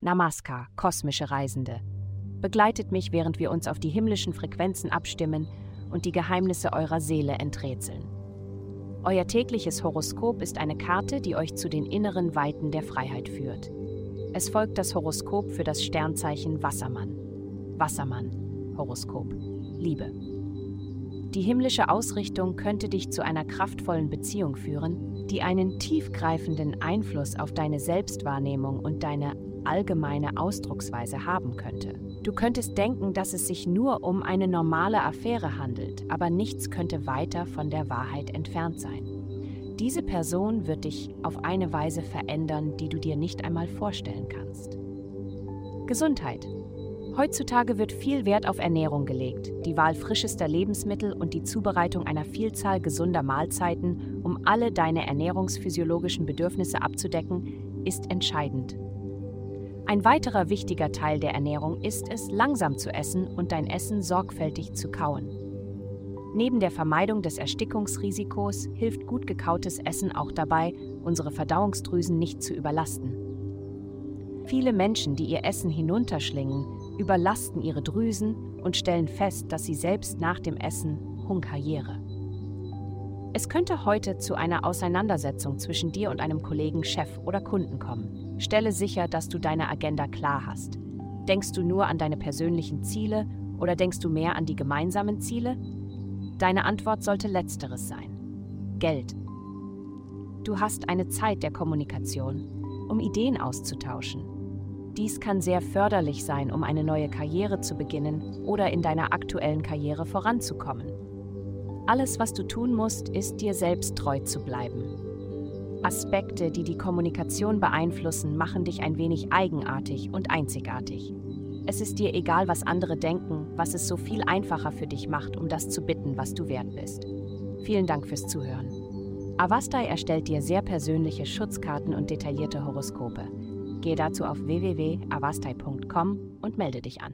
Namaskar, kosmische Reisende. Begleitet mich, während wir uns auf die himmlischen Frequenzen abstimmen und die Geheimnisse eurer Seele enträtseln. Euer tägliches Horoskop ist eine Karte, die euch zu den inneren Weiten der Freiheit führt. Es folgt das Horoskop für das Sternzeichen Wassermann. Wassermann, Horoskop, Liebe. Die himmlische Ausrichtung könnte dich zu einer kraftvollen Beziehung führen, die einen tiefgreifenden Einfluss auf deine Selbstwahrnehmung und deine allgemeine Ausdrucksweise haben könnte. Du könntest denken, dass es sich nur um eine normale Affäre handelt, aber nichts könnte weiter von der Wahrheit entfernt sein. Diese Person wird dich auf eine Weise verändern, die du dir nicht einmal vorstellen kannst. Gesundheit. Heutzutage wird viel Wert auf Ernährung gelegt, die Wahl frischester Lebensmittel und die Zubereitung einer Vielzahl gesunder Mahlzeiten, um alle deine ernährungsphysiologischen Bedürfnisse abzudecken, ist entscheidend. Ein weiterer wichtiger Teil der Ernährung ist es, langsam zu essen und dein Essen sorgfältig zu kauen. Neben der Vermeidung des Erstickungsrisikos hilft gut gekautes Essen auch dabei, unsere Verdauungsdrüsen nicht zu überlasten. Viele Menschen, die ihr Essen hinunterschlingen, überlasten ihre Drüsen und stellen fest, dass sie selbst nach dem Essen hunkariere. Es könnte heute zu einer Auseinandersetzung zwischen dir und einem Kollegen, Chef oder Kunden kommen. Stelle sicher, dass du deine Agenda klar hast. Denkst du nur an deine persönlichen Ziele oder denkst du mehr an die gemeinsamen Ziele? Deine Antwort sollte letzteres sein. Geld. Du hast eine Zeit der Kommunikation, um Ideen auszutauschen. Dies kann sehr förderlich sein, um eine neue Karriere zu beginnen oder in deiner aktuellen Karriere voranzukommen. Alles, was du tun musst, ist dir selbst treu zu bleiben. Aspekte, die die Kommunikation beeinflussen, machen dich ein wenig eigenartig und einzigartig. Es ist dir egal, was andere denken, was es so viel einfacher für dich macht, um das zu bitten, was du wert bist. Vielen Dank fürs Zuhören. Avastai erstellt dir sehr persönliche Schutzkarten und detaillierte Horoskope. Gehe dazu auf www.avastai.com und melde dich an.